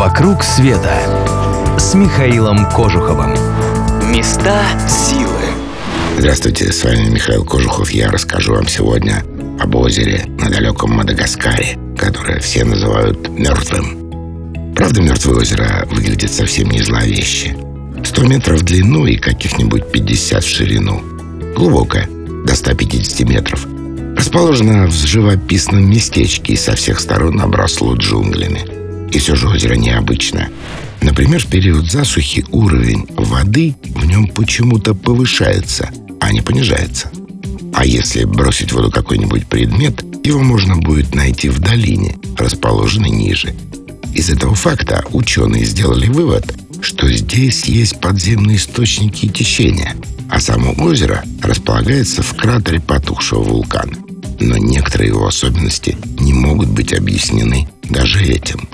«Вокруг света» с Михаилом Кожуховым. Места силы. Здравствуйте, с вами Михаил Кожухов. Я расскажу вам сегодня об озере на далеком Мадагаскаре, которое все называют мертвым. Правда, мертвое озеро выглядит совсем не зловеще. 100 метров в длину и каких-нибудь 50 в ширину. Глубокое, до 150 метров. Расположено в живописном местечке и со всех сторон обросло джунглями. И все же озеро необычное. Например, в период засухи уровень воды в нем почему-то повышается, а не понижается. А если бросить в воду какой-нибудь предмет, его можно будет найти в долине, расположенной ниже. Из этого факта ученые сделали вывод, что здесь есть подземные источники течения, а само озеро располагается в кратере потухшего вулкана но некоторые его особенности не могут быть объяснены даже этим.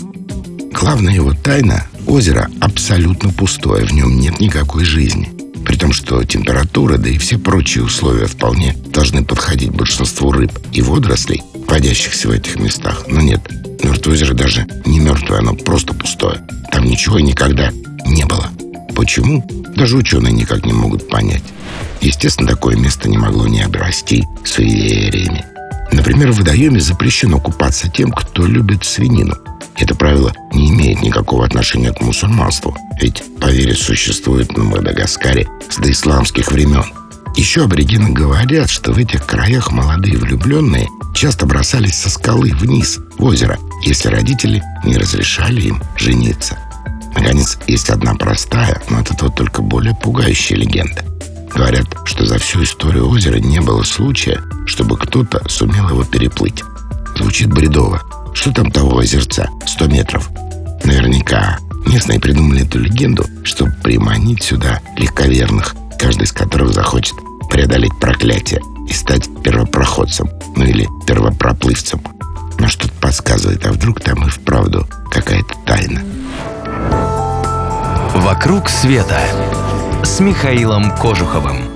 Главная его тайна – озеро абсолютно пустое, в нем нет никакой жизни. При том, что температура, да и все прочие условия вполне должны подходить большинству рыб и водорослей, водящихся в этих местах. Но нет, мертвое озеро даже не мертвое, оно просто пустое. Там ничего никогда не было. Почему? Даже ученые никак не могут понять. Естественно, такое место не могло не обрасти суевериями. Например, в водоеме запрещено купаться тем, кто любит свинину. Это правило не имеет никакого отношения к мусульманству, ведь поверье существует на Мадагаскаре с доисламских времен. Еще аборигены говорят, что в этих краях молодые влюбленные часто бросались со скалы вниз, в озеро, если родители не разрешали им жениться. Наконец, есть одна простая, но от этого только более пугающая легенда – Говорят, что за всю историю озера не было случая, чтобы кто-то сумел его переплыть. Звучит бредово. Что там того озерца? Сто метров. Наверняка местные придумали эту легенду, чтобы приманить сюда легковерных, каждый из которых захочет преодолеть проклятие и стать первопроходцем, ну или первопроплывцем. Но что-то подсказывает, а вдруг там и вправду какая-то тайна. «Вокруг света» с Михаилом Кожуховым.